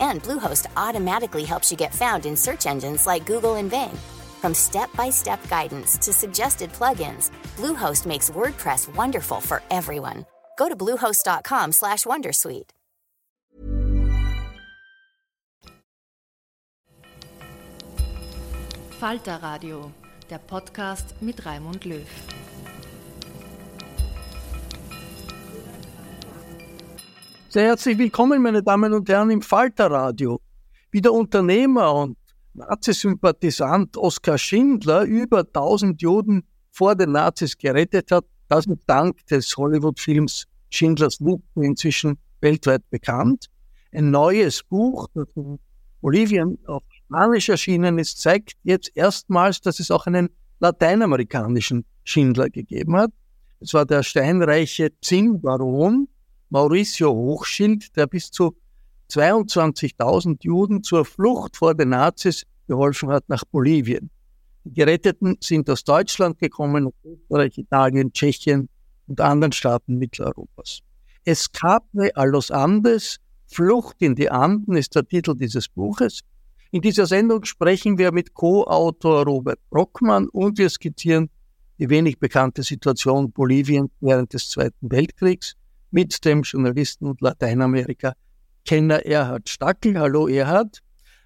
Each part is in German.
And Bluehost automatically helps you get found in search engines like Google and Bing. From step-by-step guidance to suggested plugins, Bluehost makes WordPress wonderful for everyone. Go to bluehost.com/wondersuite. Falter Radio, der Podcast mit Raimund Löw. Sehr herzlich willkommen, meine Damen und Herren, im Falterradio. Wie der Unternehmer und Nazisympathisant Oskar Schindler über 1000 Juden vor den Nazis gerettet hat, das ist dank des Hollywood-Films Schindlers Liste inzwischen weltweit bekannt. Ein neues Buch, das in Bolivien auf Spanisch erschienen ist, zeigt jetzt erstmals, dass es auch einen lateinamerikanischen Schindler gegeben hat. Es war der steinreiche Zinnbaron, Mauricio Hochschild, der bis zu 22.000 Juden zur Flucht vor den Nazis geholfen hat nach Bolivien. Die Geretteten sind aus Deutschland gekommen, Österreich, Italien, Tschechien und anderen Staaten Mitteleuropas. Escape a los Andes, Flucht in die Anden ist der Titel dieses Buches. In dieser Sendung sprechen wir mit Co-Autor Robert Brockmann und wir skizzieren die wenig bekannte Situation Boliviens während des Zweiten Weltkriegs mit dem Journalisten und Lateinamerika-Kenner Erhard Stackel. Hallo Erhard.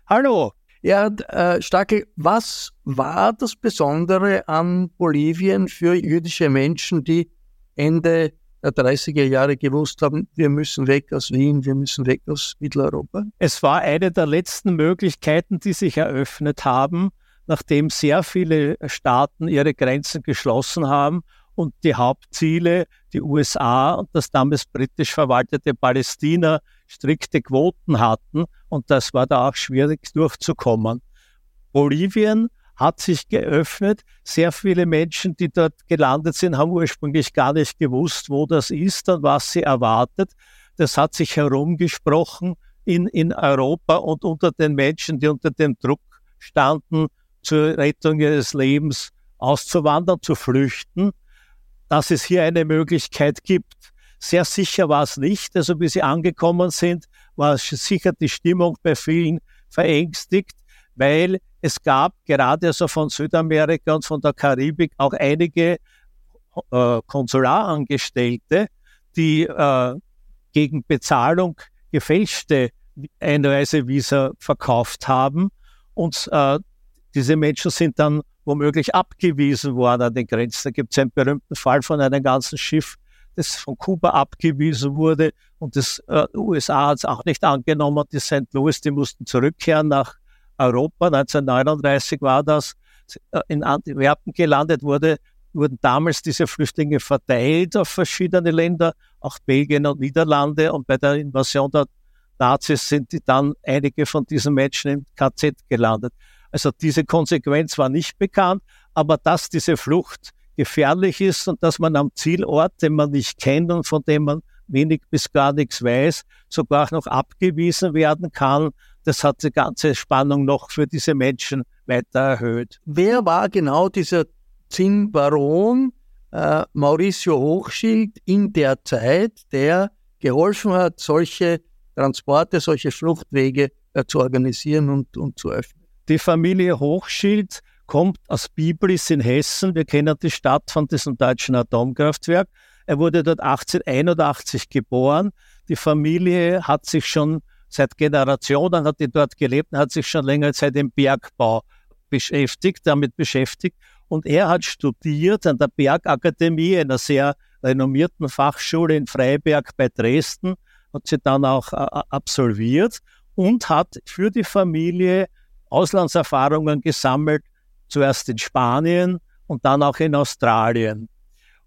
Hallo. Erhard äh, Stackel, was war das Besondere an Bolivien für jüdische Menschen, die Ende der 30er Jahre gewusst haben, wir müssen weg aus Wien, wir müssen weg aus Mitteleuropa? Es war eine der letzten Möglichkeiten, die sich eröffnet haben, nachdem sehr viele Staaten ihre Grenzen geschlossen haben und die Hauptziele, die USA und das damals britisch verwaltete Palästina, strikte Quoten hatten und das war da auch schwierig durchzukommen. Bolivien hat sich geöffnet. Sehr viele Menschen, die dort gelandet sind, haben ursprünglich gar nicht gewusst, wo das ist und was sie erwartet. Das hat sich herumgesprochen in, in Europa und unter den Menschen, die unter dem Druck standen, zur Rettung ihres Lebens auszuwandern, zu flüchten dass es hier eine Möglichkeit gibt. Sehr sicher war es nicht. Also wie sie angekommen sind, war sicher die Stimmung bei vielen verängstigt, weil es gab gerade also von Südamerika und von der Karibik auch einige äh, Konsularangestellte, die äh, gegen Bezahlung gefälschte Einreisevisa verkauft haben. Und äh, diese Menschen sind dann womöglich abgewiesen worden an den Grenzen. Da gibt es einen berühmten Fall von einem ganzen Schiff, das von Kuba abgewiesen wurde und das äh, USA hat es auch nicht angenommen. Die St. Louis, die mussten zurückkehren nach Europa. 1939 war das. Äh, in Antwerpen gelandet wurde, wurden damals diese Flüchtlinge verteilt auf verschiedene Länder, auch Belgien und Niederlande. Und bei der Invasion der Nazis sind die dann einige von diesen Menschen im KZ gelandet. Also diese Konsequenz war nicht bekannt, aber dass diese Flucht gefährlich ist und dass man am Zielort, den man nicht kennt und von dem man wenig bis gar nichts weiß, sogar noch abgewiesen werden kann, das hat die ganze Spannung noch für diese Menschen weiter erhöht. Wer war genau dieser Zinnbaron äh, Mauricio Hochschild in der Zeit, der geholfen hat, solche Transporte, solche Fluchtwege äh, zu organisieren und, und zu öffnen? Die Familie Hochschild kommt aus Biblis in Hessen. Wir kennen die Stadt von diesem deutschen Atomkraftwerk. Er wurde dort 1881 geboren. Die Familie hat sich schon seit Generationen, hat die dort gelebt, hat sich schon länger Zeit im Bergbau beschäftigt, damit beschäftigt. Und er hat studiert an der Bergakademie, einer sehr renommierten Fachschule in Freiberg bei Dresden, hat sie dann auch äh, absolviert und hat für die Familie Auslandserfahrungen gesammelt, zuerst in Spanien und dann auch in Australien.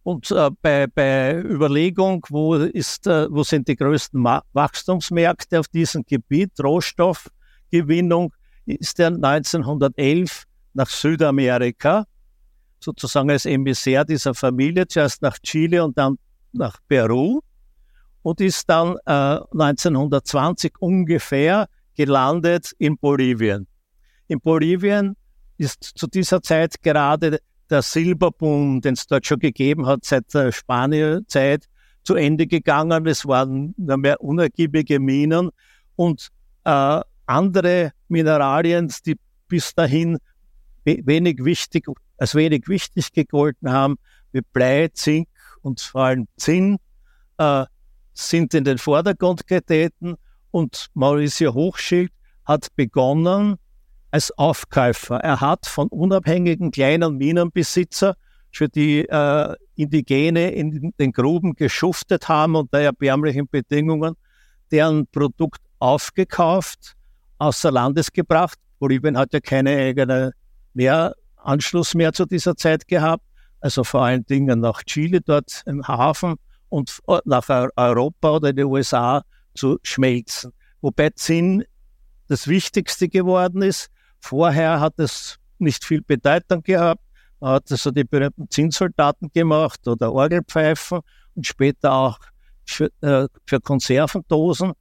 Und äh, bei, bei Überlegung, wo, ist, äh, wo sind die größten Ma Wachstumsmärkte auf diesem Gebiet, Rohstoffgewinnung, ist er 1911 nach Südamerika, sozusagen als Emissär dieser Familie, zuerst nach Chile und dann nach Peru und ist dann äh, 1920 ungefähr gelandet in Bolivien. In Bolivien ist zu dieser Zeit gerade der Silberboom, den es dort schon gegeben hat seit der Spanierzeit, zu Ende gegangen. Es waren nur mehr unergiebige Minen und äh, andere Mineralien, die bis dahin wenig wichtig, als wenig wichtig gegolten haben, wie Blei, Zink und vor allem Zinn, äh, sind in den Vordergrund getreten und Mauricio Hochschild hat begonnen als Aufkäufer. Er hat von unabhängigen kleinen Minenbesitzer, für die äh, Indigene in den Gruben geschuftet haben unter erbärmlichen Bedingungen, deren Produkt aufgekauft, außer Landes gebracht. Bolivien hat ja keine eigene mehr Anschluss mehr zu dieser Zeit gehabt, also vor allen Dingen nach Chile dort im Hafen und nach Europa oder in die USA zu schmelzen. Wobei Zinn das Wichtigste geworden ist. Vorher hat es nicht viel Bedeutung gehabt. Man hat also die berühmten Zinnsoldaten gemacht oder Orgelpfeifen und später auch für, äh, für Konservendosen.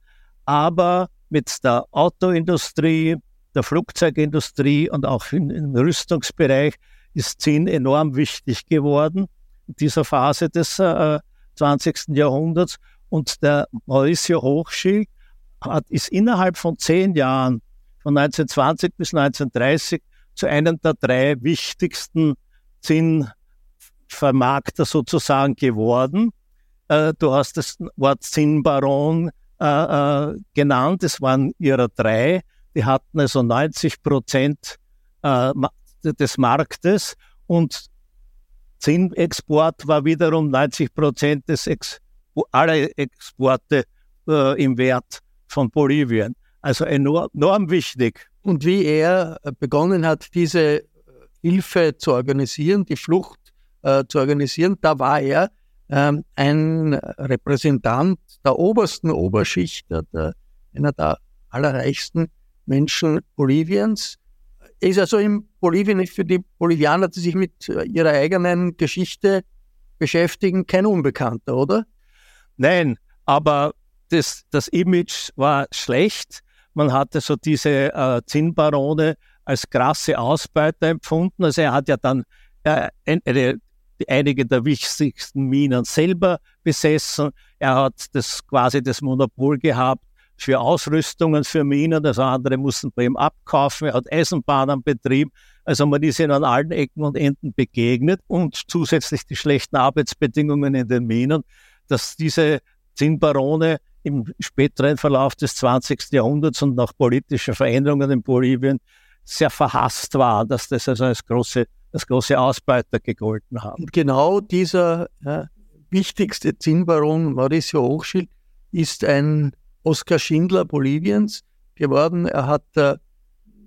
Aber mit der Autoindustrie, der Flugzeugindustrie und auch im, im Rüstungsbereich ist Zinn enorm wichtig geworden in dieser Phase des äh, 20. Jahrhunderts. Und der Mauricio Hochschild hat, ist innerhalb von zehn Jahren, von 1920 bis 1930, zu einem der drei wichtigsten Zinnvermarkter sozusagen geworden. Äh, du hast das Wort Zinnbaron äh, äh, genannt. Es waren ihrer drei. Die hatten also 90 Prozent des Marktes und Zinnexport war wiederum 90 Prozent des Ex aller Exporte im Wert von Bolivien. Also enorm, enorm wichtig. Und wie er begonnen hat, diese Hilfe zu organisieren, die Flucht äh, zu organisieren, da war er ähm, ein Repräsentant der obersten Oberschicht, der, der, einer der allerreichsten Menschen Boliviens. Er ist also in Bolivien für die Bolivianer, die sich mit äh, ihrer eigenen Geschichte beschäftigen, kein Unbekannter, oder? Nein, aber das, das Image war schlecht. Man hatte so diese äh, Zinnbarone als krasse Ausbeuter empfunden. Also er hat ja dann äh, eine, einige der wichtigsten Minen selber besessen. Er hat das quasi das Monopol gehabt für Ausrüstungen für Minen, also andere mussten bei ihm abkaufen, er hat Eisenbahnen betrieben, also man ist ihm an allen Ecken und Enden begegnet und zusätzlich die schlechten Arbeitsbedingungen in den Minen, dass diese Zinnbarone im späteren Verlauf des 20. Jahrhunderts und nach politischen Veränderungen in Bolivien sehr verhasst war, dass das also als große, als große Ausbeuter gegolten haben. Und genau dieser ja, wichtigste Zinnbaron, Mauricio Hochschild, ist ein Oskar Schindler Boliviens geworden. Er hat äh,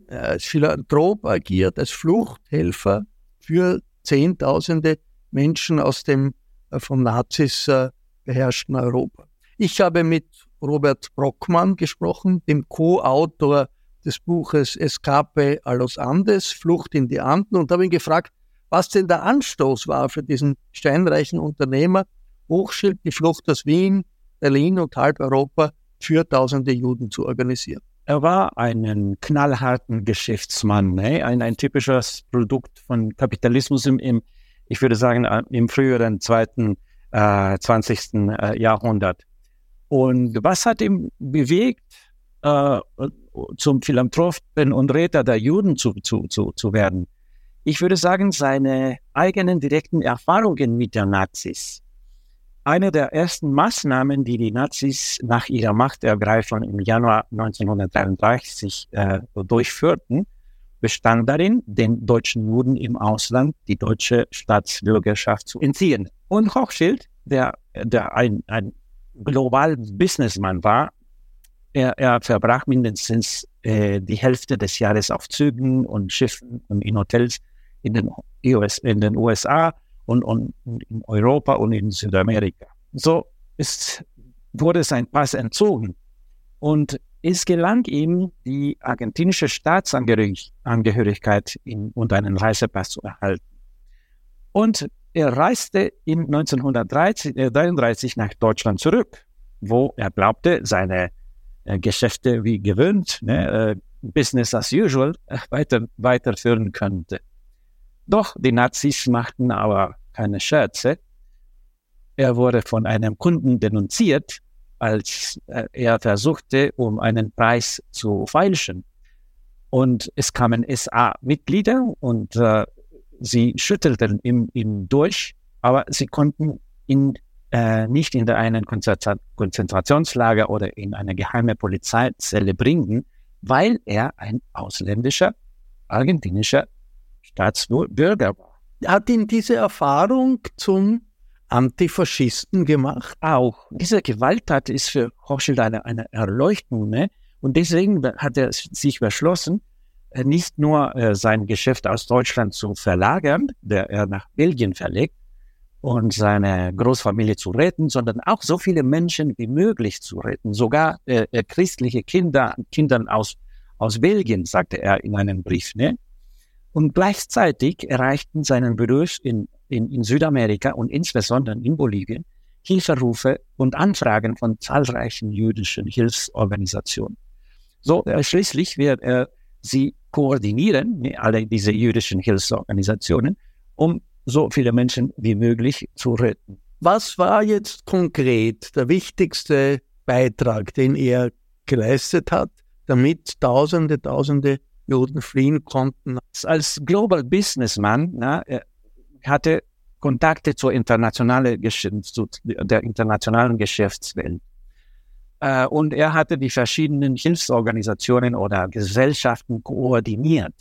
als Philanthrop agiert, als Fluchthelfer für Zehntausende Menschen aus dem äh, von Nazis äh, beherrschten Europa. Ich habe mit Robert Brockmann gesprochen, dem Co-Autor des Buches Escape a los Andes, Flucht in die Anden, und habe ihn gefragt, was denn der Anstoß war für diesen steinreichen Unternehmer, Hochschild, die Flucht aus Wien, Berlin und halb Europa für tausende Juden zu organisieren. Er war ein knallharten Geschäftsmann, ne? ein, ein typisches Produkt von Kapitalismus im, im ich würde sagen, äh, im früheren zweiten äh, 20. Äh, Jahrhundert. Und was hat ihn bewegt, äh, zum Philanthropen und Räter der Juden zu, zu, zu, zu werden? Ich würde sagen, seine eigenen direkten Erfahrungen mit der Nazis eine der ersten Maßnahmen, die die Nazis nach ihrer Machtergreifung im Januar 1933 äh, durchführten, bestand darin, den deutschen Juden im Ausland die deutsche Staatsbürgerschaft zu entziehen. Und Hochschild, der, der ein, ein global Businessman war, er, er verbrach mindestens äh, die Hälfte des Jahres auf Zügen und Schiffen und in Hotels in den, US, in den USA und, und in Europa und in Südamerika. So ist, wurde sein Pass entzogen. Und es gelang ihm, die argentinische Staatsangehörigkeit in, und einen Reisepass zu erhalten. Und er reiste in 1933 nach Deutschland zurück, wo er glaubte, seine äh, Geschäfte wie gewöhnt, ne, äh, Business as usual, äh, weiter, weiterführen könnte. Doch die Nazis machten aber keine Scherze. Er wurde von einem Kunden denunziert als äh, er versuchte, um einen Preis zu feilschen. Und es kamen SA-Mitglieder und äh, sie schüttelten ihn, ihn durch, aber sie konnten ihn äh, nicht in einen Konzentrationslager oder in eine geheime Polizeizelle bringen, weil er ein ausländischer, argentinischer Staatsbürger war. Hat ihn diese Erfahrung zum Antifaschisten gemacht. Auch diese Gewalttat ist für Hochschild eine, eine Erleuchtung. Ne? Und deswegen hat er sich beschlossen, nicht nur äh, sein Geschäft aus Deutschland zu verlagern, der er nach Belgien verlegt, und seine Großfamilie zu retten, sondern auch so viele Menschen wie möglich zu retten, sogar äh, äh christliche Kinder, Kindern aus, aus Belgien, sagte er in einem Brief. Ne? Und gleichzeitig erreichten seinen Beruf in in, in Südamerika und insbesondere in Bolivien Hilferufe und Anfragen von zahlreichen jüdischen Hilfsorganisationen. So, äh, schließlich wird er sie koordinieren, alle diese jüdischen Hilfsorganisationen, um so viele Menschen wie möglich zu retten. Was war jetzt konkret der wichtigste Beitrag, den er geleistet hat, damit Tausende, Tausende Juden fliehen konnten? Als Global Businessman na, hatte Kontakte zur internationalen zu der internationalen Geschäftswelt. Äh, und er hatte die verschiedenen Hilfsorganisationen oder Gesellschaften koordiniert.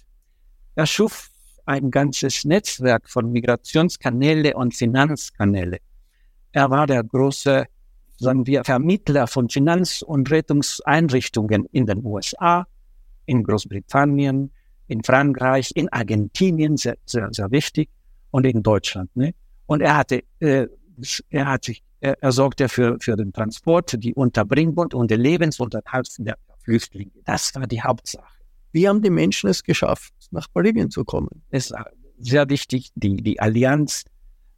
Er schuf ein ganzes Netzwerk von Migrationskanäle und Finanzkanäle. Er war der große, sagen wir, Vermittler von Finanz- und Rettungseinrichtungen in den USA, in Großbritannien, in Frankreich, in Argentinien, sehr, sehr, sehr wichtig und in Deutschland. Ne? Und er hatte, äh, er hat sich, er, er sorgte für, für den Transport, die Unterbringung und den Lebensunterhalt der Flüchtlinge. Das war die Hauptsache. Wie haben die Menschen es geschafft, nach Bolivien zu kommen? Es war sehr wichtig, die, die Allianz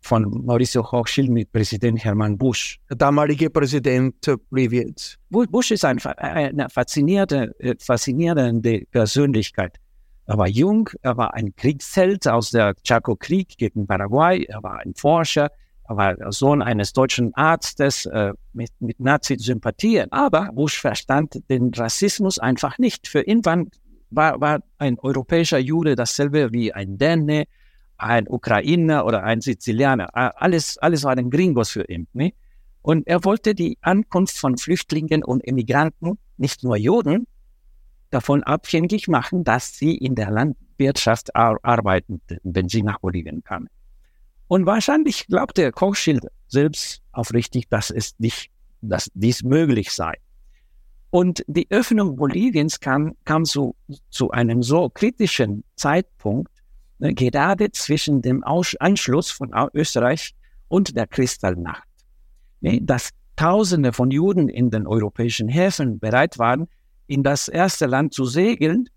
von Mauricio Hochschild mit Präsident Hermann Busch. Der damalige Präsident Boliviens. Bush ist ein, eine faszinierende, äh, faszinierende Persönlichkeit. Er war jung, er war ein Kriegsheld aus der Chaco-Krieg gegen Paraguay, er war ein Forscher, er war der Sohn eines deutschen Arztes äh, mit, mit Nazi-Sympathien. Aber Bush verstand den Rassismus einfach nicht. Für ihn war, war, war ein europäischer Jude dasselbe wie ein Däne, ein Ukrainer oder ein Sizilianer. Alles, alles waren Gringos für ihn. Ne? Und er wollte die Ankunft von Flüchtlingen und Immigranten, nicht nur Juden, davon abhängig machen, dass sie in der Landwirtschaft ar arbeiten, wenn sie nach Bolivien kamen. Und wahrscheinlich glaubte Kochschild selbst aufrichtig, dass es nicht, dass dies möglich sei. Und die Öffnung Boliviens kam, kam zu, zu einem so kritischen Zeitpunkt, ne, gerade zwischen dem Anschluss von Österreich und der Kristallnacht, ne, dass Tausende von Juden in den europäischen Häfen bereit waren, in das erste Land zu segeln,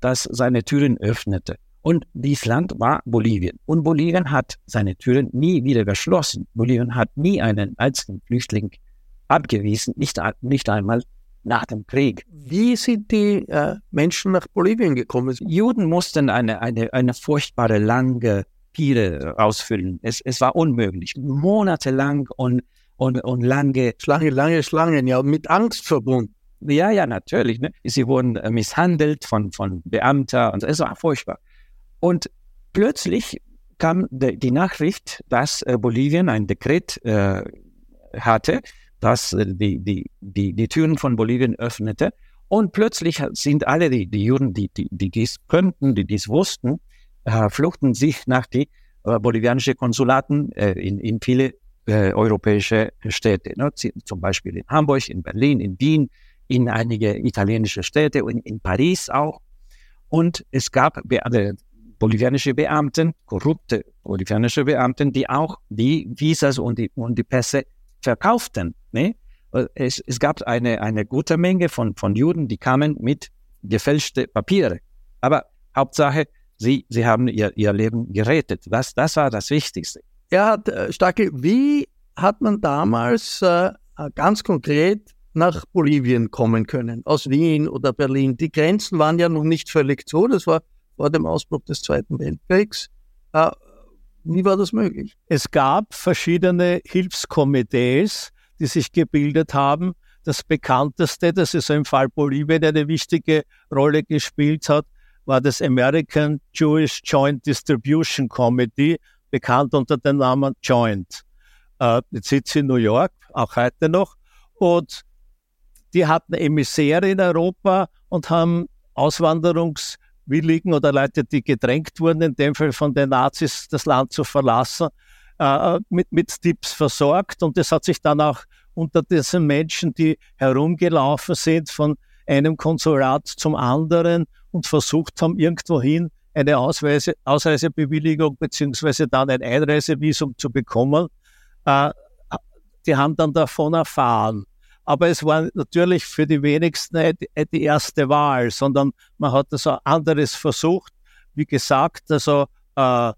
das seine Türen öffnete. Und dieses Land war Bolivien. Und Bolivien hat seine Türen nie wieder geschlossen. Bolivien hat nie einen einzigen Flüchtling abgewiesen, nicht, nicht einmal nach dem Krieg. Wie sind die äh, Menschen nach Bolivien gekommen? Juden mussten eine, eine, eine furchtbare lange Pire ausfüllen. Es, es war unmöglich. Monatelang und, und, und lange. Schlange, lange Schlangen, ja, mit Angst verbunden. Ja, ja, natürlich. Ne? Sie wurden äh, misshandelt von, von Beamter und es war furchtbar. Und plötzlich kam die Nachricht, dass äh, Bolivien ein Dekret äh, hatte, das äh, die, die, die, die Türen von Bolivien öffnete. Und plötzlich sind alle die, die Juden, die, die, die dies könnten, die dies wussten, äh, fluchten sich nach die äh, bolivianische Konsulaten äh, in, in viele äh, europäische Städte, ne? zum Beispiel in Hamburg, in Berlin, in Wien, in einige italienische Städte und in Paris auch. Und es gab bolivianische Beamten, korrupte bolivianische Beamten, die auch die Visas und die, und die Pässe verkauften. Ne? Es, es gab eine, eine gute Menge von, von Juden, die kamen mit gefälschte Papiere. Aber Hauptsache, sie, sie haben ihr, ihr Leben gerettet. Das, das war das Wichtigste. Er hat, äh, Stacke, wie hat man damals äh, ganz konkret nach Bolivien kommen können, aus Wien oder Berlin? Die Grenzen waren ja noch nicht völlig zu, das war vor dem Ausbruch des Zweiten Weltkriegs. Äh, wie war das möglich? Es gab verschiedene Hilfskomitees, die sich gebildet haben. Das bekannteste, das ist im Fall Bolivien eine wichtige Rolle gespielt hat, war das American Jewish Joint Distribution Committee, bekannt unter dem Namen Joint. Äh, jetzt sitzt in New York, auch heute noch. Und die hatten Emissäre in Europa und haben Auswanderungswilligen oder Leute, die gedrängt wurden, in dem Fall von den Nazis das Land zu verlassen, äh, mit, mit Tipps versorgt. Und das hat sich dann auch unter diesen Menschen, die herumgelaufen sind von einem Konsulat zum anderen und versucht haben, irgendwohin eine Ausweise, Ausreisebewilligung beziehungsweise dann ein Einreisevisum zu bekommen. Äh, die haben dann davon erfahren. Aber es war natürlich für die wenigsten die erste Wahl, sondern man hat also anderes versucht. Wie gesagt, also äh,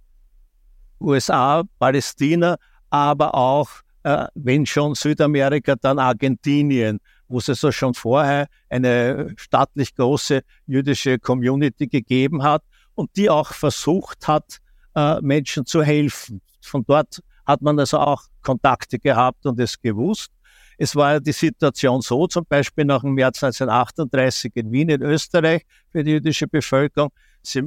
USA, Palästina, aber auch, äh, wenn schon Südamerika, dann Argentinien, wo es also schon vorher eine staatlich große jüdische Community gegeben hat und die auch versucht hat, äh, Menschen zu helfen. Von dort hat man also auch Kontakte gehabt und es gewusst. Es war die Situation so, zum Beispiel nach dem März 1938 in Wien in Österreich für die jüdische Bevölkerung. Sie,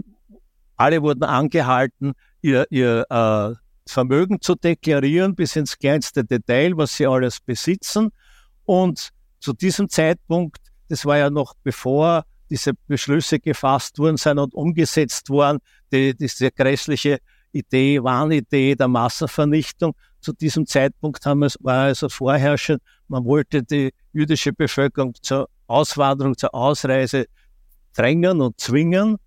alle wurden angehalten, ihr, ihr äh, Vermögen zu deklarieren bis ins kleinste Detail, was sie alles besitzen. Und zu diesem Zeitpunkt, das war ja noch bevor diese Beschlüsse gefasst worden sind und umgesetzt worden, die, diese grässliche Idee, Wahnidee der Massenvernichtung. Zu diesem Zeitpunkt haben wir, war also vorherrschend, man wollte die jüdische Bevölkerung zur Auswanderung, zur Ausreise drängen und zwingen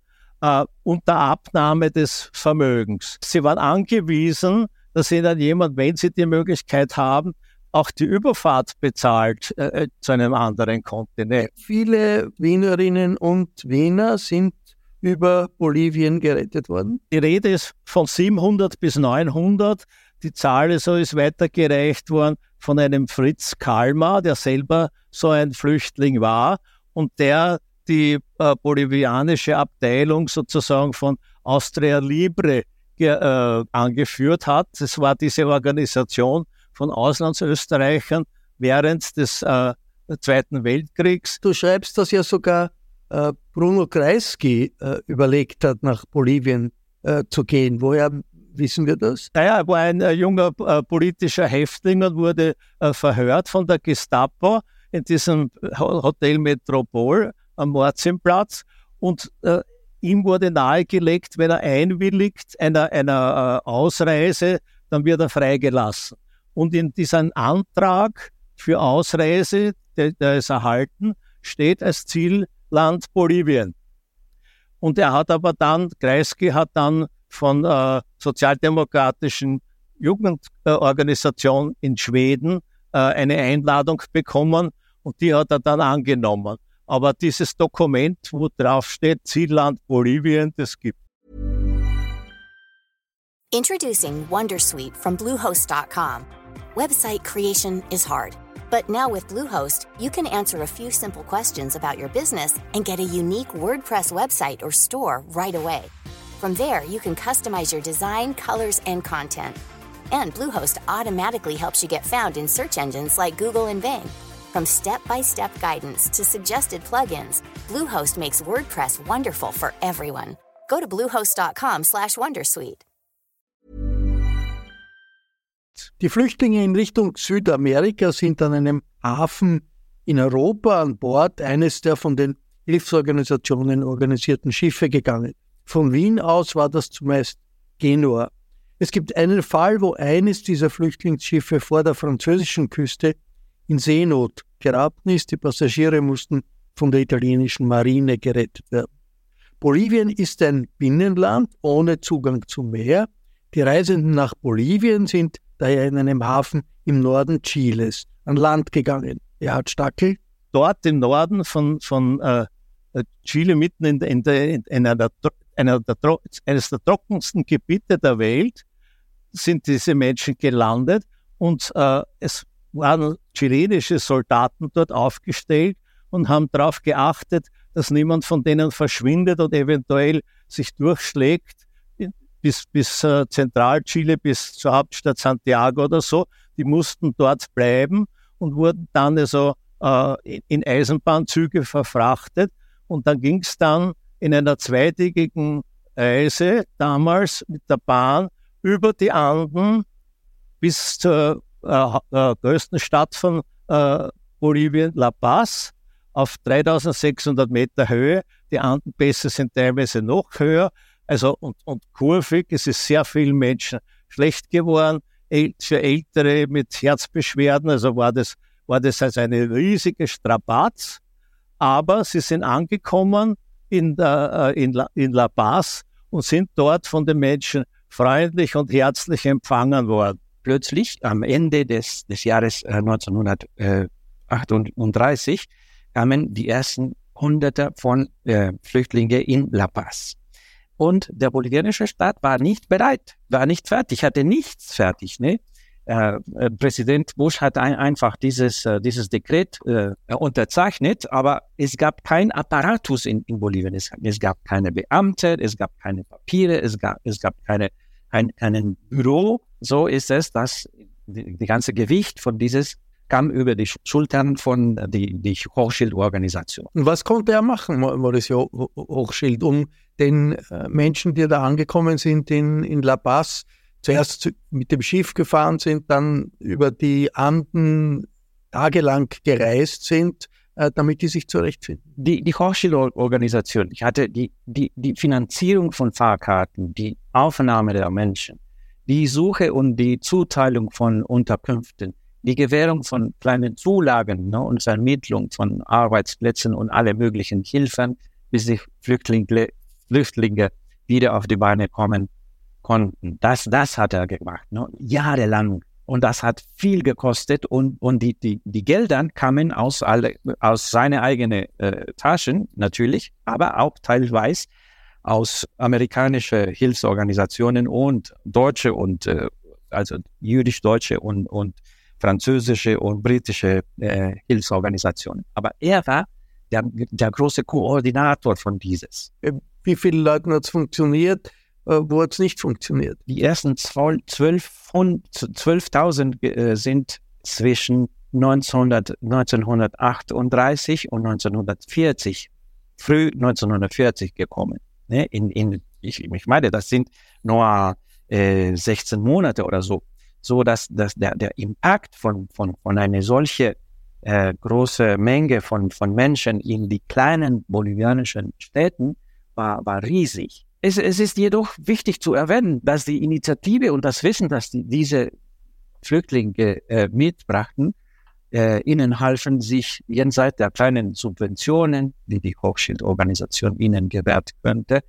äh, unter Abnahme des Vermögens. Sie waren angewiesen, dass ihnen jemand, wenn sie die Möglichkeit haben, auch die Überfahrt bezahlt äh, äh zu einem anderen Kontinent. Viele Wienerinnen und Wiener sind über Bolivien gerettet worden? Die Rede ist von 700 bis 900. Die Zahl so ist weitergereicht worden von einem Fritz Kalmar, der selber so ein Flüchtling war und der die äh, bolivianische Abteilung sozusagen von Austria Libre äh, angeführt hat. Es war diese Organisation von Auslandsösterreichern während des äh, Zweiten Weltkriegs. Du schreibst, dass ja sogar äh, Bruno Kreisky äh, überlegt hat, nach Bolivien äh, zu gehen. Woher wissen wir das? Naja, er war ein äh, junger äh, politischer Häftling und wurde äh, verhört von der Gestapo in diesem Hotel Metropol am Mordsimplatz und ihm wurde nahegelegt, wenn er einwilligt einer, einer Ausreise, dann wird er freigelassen. Und in diesem Antrag für Ausreise, der, der ist erhalten, steht als Ziel Land Bolivien. Und er hat aber dann, Kreisky hat dann von äh, sozialdemokratischen Jugendorganisation in Schweden äh, eine Einladung bekommen und die hat er dann angenommen. Aber dieses Dokument, wo drauf steht Zielland Bolivien, das gibt. Introducing Wondersuite from Bluehost.com. Website creation is hard. But now with Bluehost, you can answer a few simple questions about your business and get a unique WordPress website or store right away. From there, you can customize your design, colors, and content. And Bluehost automatically helps you get found in search engines like Google and Bing. From step-by-step guidance to suggested plugins, Bluehost makes WordPress wonderful for everyone. Go to bluehost.com/wondersuite. Die Flüchtlinge in Richtung Südamerika sind an einem Hafen in Europa an Bord eines der von den Hilfsorganisationen organisierten Schiffe gegangen. Von Wien aus war das zumeist Genua. Es gibt einen Fall, wo eines dieser Flüchtlingsschiffe vor der französischen Küste in Seenot geraten ist. Die Passagiere mussten von der italienischen Marine gerettet werden. Bolivien ist ein Binnenland ohne Zugang zum Meer. Die Reisenden nach Bolivien sind daher in einem Hafen im Norden Chiles an Land gegangen. Ja, Stackel. Dort im Norden von, von äh, Chile, mitten in, in, in einer, einer der, eines der trockensten Gebiete der Welt, sind diese Menschen gelandet und äh, es waren chilenische Soldaten dort aufgestellt und haben darauf geachtet, dass niemand von denen verschwindet und eventuell sich durchschlägt bis, bis äh, Zentralchile, bis zur Hauptstadt Santiago oder so. Die mussten dort bleiben und wurden dann also äh, in Eisenbahnzüge verfrachtet. Und dann ging es dann in einer zweitägigen Reise damals mit der Bahn über die Anden bis zur äh, äh, größten Stadt von äh, Bolivien, La Paz, auf 3600 Meter Höhe. Die Andenpässe sind teilweise noch höher. Also und, und kurvig, es ist sehr vielen Menschen schlecht geworden. Für Ältere mit Herzbeschwerden, also war das, war das also eine riesige Strapaz. Aber sie sind angekommen in, der, in, La, in La Paz und sind dort von den Menschen freundlich und herzlich empfangen worden. Plötzlich am Ende des, des Jahres 1938 kamen die ersten Hunderte von äh, Flüchtlingen in La Paz. Und der bolivianische Staat war nicht bereit, war nicht fertig, hatte nichts fertig. Ne? Äh, äh, Präsident Bush hat ein, einfach dieses, äh, dieses Dekret äh, unterzeichnet, aber es gab kein Apparatus in, in Bolivien. Es, es, gab keine Beamte, es gab keine Papiere, es gab, es gab keine, kein, kein Büro. So ist es, dass die, die ganze Gewicht von dieses kam über die Schultern von die, die Hochschildorganisation. Was konnte er machen, Mauricio Hochschild, um den äh, Menschen, die da angekommen sind in, in La Paz, zuerst mit dem Schiff gefahren sind, dann über die Anden tagelang gereist sind, äh, damit die sich zurechtfinden. Die, die Hochschulorganisation, ich hatte die, die, die Finanzierung von Fahrkarten, die Aufnahme der Menschen, die Suche und die Zuteilung von Unterkünften, die Gewährung von kleinen Zulagen ne, und Vermittlung von Arbeitsplätzen und alle möglichen Hilfen, bis die Flüchtlinge, Flüchtlinge wieder auf die Beine kommen konnten. Das, das hat er gemacht, ne, jahrelang. Und das hat viel gekostet und, und die, die, die Gelder kamen aus, alle, aus seine eigenen äh, Taschen natürlich, aber auch teilweise aus amerikanischen Hilfsorganisationen und deutsche und äh, also jüdisch-deutsche und, und französische und britische äh, Hilfsorganisationen. Aber er war der, der große Koordinator von dieses. Wie viele Leute hat es funktioniert? Äh, wo hat es nicht funktioniert? Die ersten 12.000 12 äh, sind zwischen 1900, 1938 und 1940, früh 1940 gekommen. Ne? In, in, ich, ich meine, das sind nur äh, 16 Monate oder so so dass, dass der, der Impact von, von, von einer solchen äh, große Menge von, von Menschen in die kleinen bolivianischen Städten war, war riesig. Es, es ist jedoch wichtig zu erwähnen, dass die Initiative und das Wissen, dass die, diese Flüchtlinge äh, mitbrachten, äh, ihnen halfen, sich jenseits der kleinen Subventionen, die die Hochschildorganisation ihnen gewährt könnte,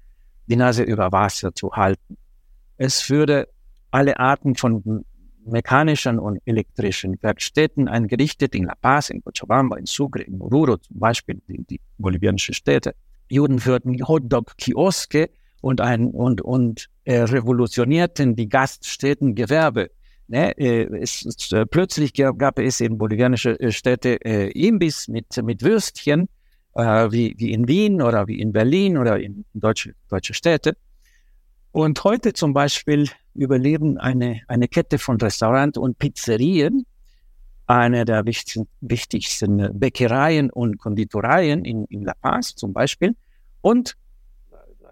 die Nase über Wasser zu halten. Es würde alle Arten von mechanischen und elektrischen Werkstätten eingerichtet in La Paz, in Cochabamba, in Sucre, in Oruro zum Beispiel, die, die bolivianische Städte. Juden führten Hotdog-Kioske und, ein, und, und äh, revolutionierten die Gaststätten-Gewerbe. Ne, äh, es, es, äh, plötzlich gab es in bolivianische äh, Städte äh, Imbiss mit, mit Würstchen, äh, wie, wie in Wien oder wie in Berlin oder in deutsche, deutsche Städte. Und heute zum Beispiel überleben eine, eine Kette von Restaurants und Pizzerien, eine der wichtigsten, wichtigsten Bäckereien und Konditoreien in, in La Paz zum Beispiel. Und,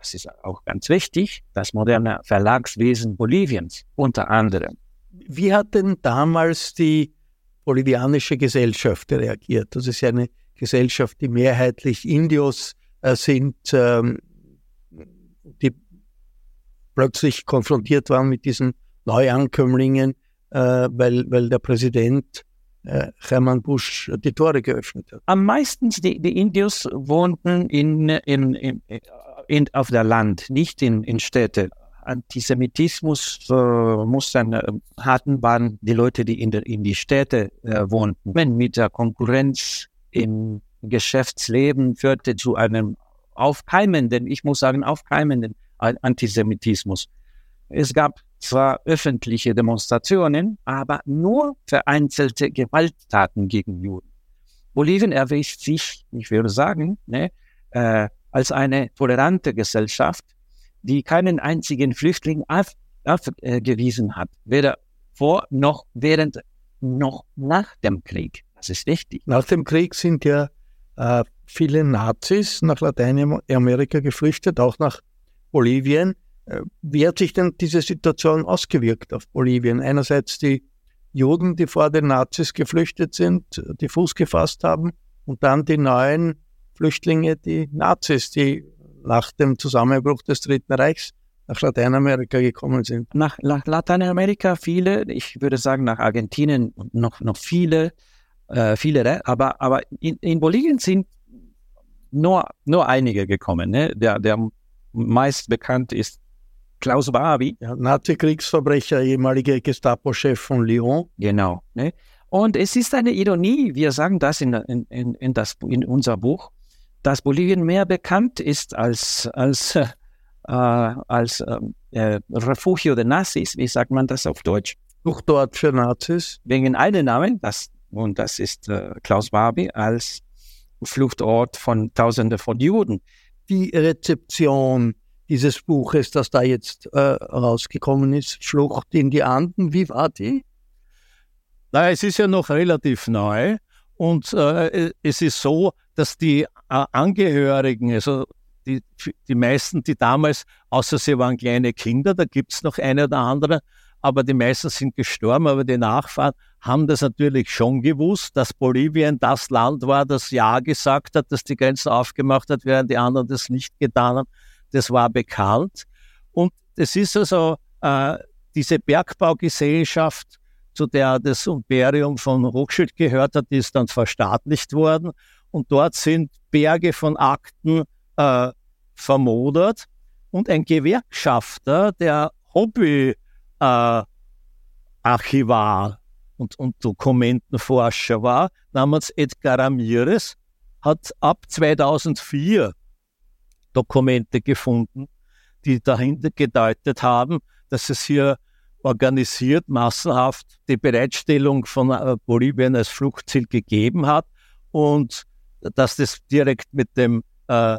das ist auch ganz wichtig, das moderne Verlagswesen Boliviens unter anderem. Wie hat denn damals die bolivianische Gesellschaft reagiert? Das ist ja eine Gesellschaft, die mehrheitlich Indios äh, sind, ähm, die plötzlich konfrontiert waren mit diesen Neuankömmlingen, äh, weil, weil der Präsident äh, Hermann Busch die Tore geöffnet hat. Am meisten die, die Indios wohnten in, in, in, in, auf der Land, nicht in, in Städte. Antisemitismus äh, muss dann äh, hatten, waren die Leute, die in, der, in die Städte äh, wohnten. Wenn mit der Konkurrenz im Geschäftsleben führte zu einem aufkeimenden, ich muss sagen, aufkeimenden Antisemitismus. Es gab zwar öffentliche Demonstrationen, aber nur vereinzelte Gewalttaten gegen Juden. Bolivien erweist sich, ich würde sagen, ne, äh, als eine tolerante Gesellschaft, die keinen einzigen Flüchtling abgewiesen hat, weder vor noch während noch nach dem Krieg. Das ist wichtig. Nach dem Krieg sind ja äh, viele Nazis nach Lateinamerika geflüchtet, auch nach Bolivien. Äh, wie hat sich denn diese Situation ausgewirkt auf Bolivien? Einerseits die Juden, die vor den Nazis geflüchtet sind, die Fuß gefasst haben, und dann die neuen Flüchtlinge, die Nazis, die nach dem Zusammenbruch des Dritten Reichs nach Lateinamerika gekommen sind. Nach, nach Lateinamerika viele, ich würde sagen nach Argentinien noch, noch viele, äh, viele, aber, aber in, in Bolivien sind nur, nur einige gekommen. Ne? Der, der meist bekannt ist Klaus Barbie. Ja, Nazi-Kriegsverbrecher, ehemaliger Gestapo-Chef von Lyon. Genau. Ne? Und es ist eine Ironie, wir sagen das in, in, in, in, das, in unser Buch, dass Bolivien mehr bekannt ist als, als, äh, als ähm, äh, Refugio de Nazis, wie sagt man das auf Deutsch? Fluchtort für Nazis. Wegen einem Namen, das, und das ist äh, Klaus Barbie, als Fluchtort von Tausenden von Juden. Die Rezeption dieses Buches, das da jetzt äh, rausgekommen ist, Flucht in die Anden, wie war die? Naja, es ist ja noch relativ neu und äh, es ist so, dass die äh, Angehörigen, also die, die meisten, die damals, außer sie waren kleine Kinder, da gibt es noch eine oder andere, aber die meisten sind gestorben, aber die Nachfahren haben das natürlich schon gewusst, dass Bolivien das Land war, das Ja gesagt hat, das die Grenzen aufgemacht hat, während die anderen das nicht getan haben. Das war bekannt. Und es ist also äh, diese Bergbaugesellschaft, zu der das Imperium von Rothschild gehört hat, die ist dann verstaatlicht worden. Und dort sind Berge von Akten äh, vermodert. Und ein Gewerkschafter, der Hobby äh, und, und Dokumentenforscher war, namens Edgar Ramirez, hat ab 2004 Dokumente gefunden, die dahinter gedeutet haben, dass es hier organisiert, massenhaft die Bereitstellung von äh, Bolivien als Fluchtziel gegeben hat und dass das direkt mit dem äh,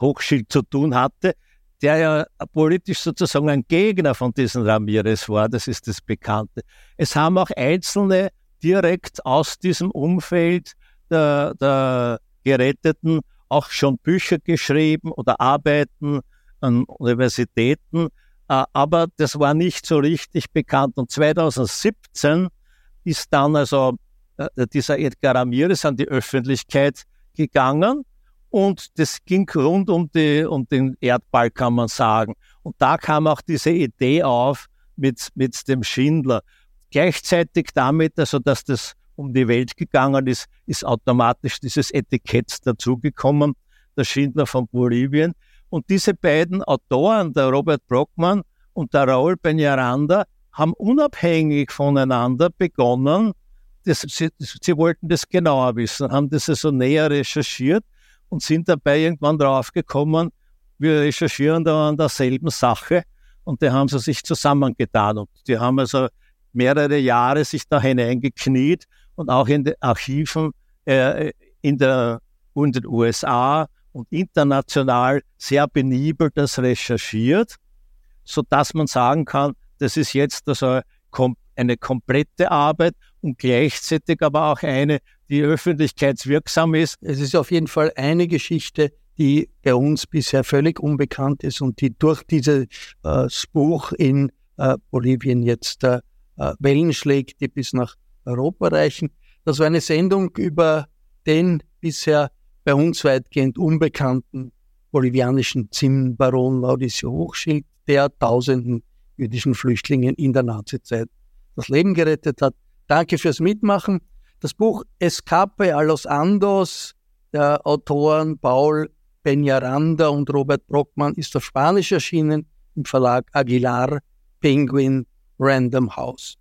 Hochschild zu tun hatte, der ja politisch sozusagen ein Gegner von diesem Ramirez war, das ist das Bekannte. Es haben auch Einzelne direkt aus diesem Umfeld der, der Geretteten auch schon Bücher geschrieben oder Arbeiten an Universitäten, aber das war nicht so richtig bekannt. Und 2017 ist dann also äh, dieser Edgar Ramirez an die Öffentlichkeit gegangen und das ging rund um, die, um den Erdball, kann man sagen. Und da kam auch diese Idee auf mit, mit dem Schindler. Gleichzeitig damit, also dass das um die Welt gegangen ist, ist automatisch dieses Etikett dazugekommen, der Schindler von Bolivien. Und diese beiden Autoren, der Robert Brockmann und der Raul Peñaranda, haben unabhängig voneinander begonnen, das, sie, sie wollten das genauer wissen, haben das also näher recherchiert und sind dabei irgendwann draufgekommen, wir recherchieren da an derselben Sache und die haben sie sich zusammengetan. Und die haben also mehrere Jahre sich da hineingekniet und auch in den Archiven äh, in, der, in den USA und international sehr benibelt das recherchiert, so dass man sagen kann, das ist jetzt also eine komplette Arbeit und gleichzeitig aber auch eine, die öffentlichkeitswirksam ist. Es ist auf jeden Fall eine Geschichte, die bei uns bisher völlig unbekannt ist und die durch dieses äh, Buch in äh, Bolivien jetzt äh, Wellen schlägt, die bis nach Europa reichen. Das war eine Sendung über den bisher bei uns weitgehend unbekannten bolivianischen Zinnbaron Mauricio Hochschild, der tausenden jüdischen Flüchtlingen in der Nazizeit das Leben gerettet hat. Danke fürs Mitmachen. Das Buch Escape a los Andos der Autoren Paul Peñaranda und Robert Brockmann ist auf Spanisch erschienen im Verlag Aguilar Penguin Random House.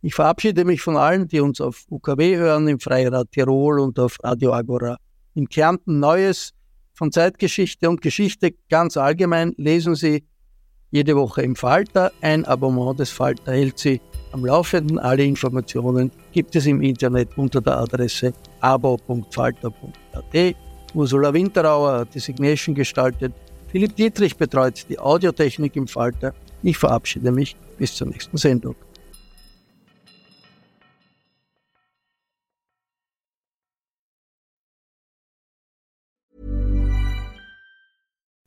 Ich verabschiede mich von allen, die uns auf UKW hören, im Freirad Tirol und auf Radio Agora. In Kärnten Neues von Zeitgeschichte und Geschichte ganz allgemein lesen Sie jede Woche im Falter. Ein Abonnement des Falter hält Sie am Laufenden. Alle Informationen gibt es im Internet unter der Adresse abo.falter.at. Ursula Winterauer hat die Signation gestaltet. Philipp Dietrich betreut die Audiotechnik im Falter. Ich verabschiede mich bis zur nächsten Sendung.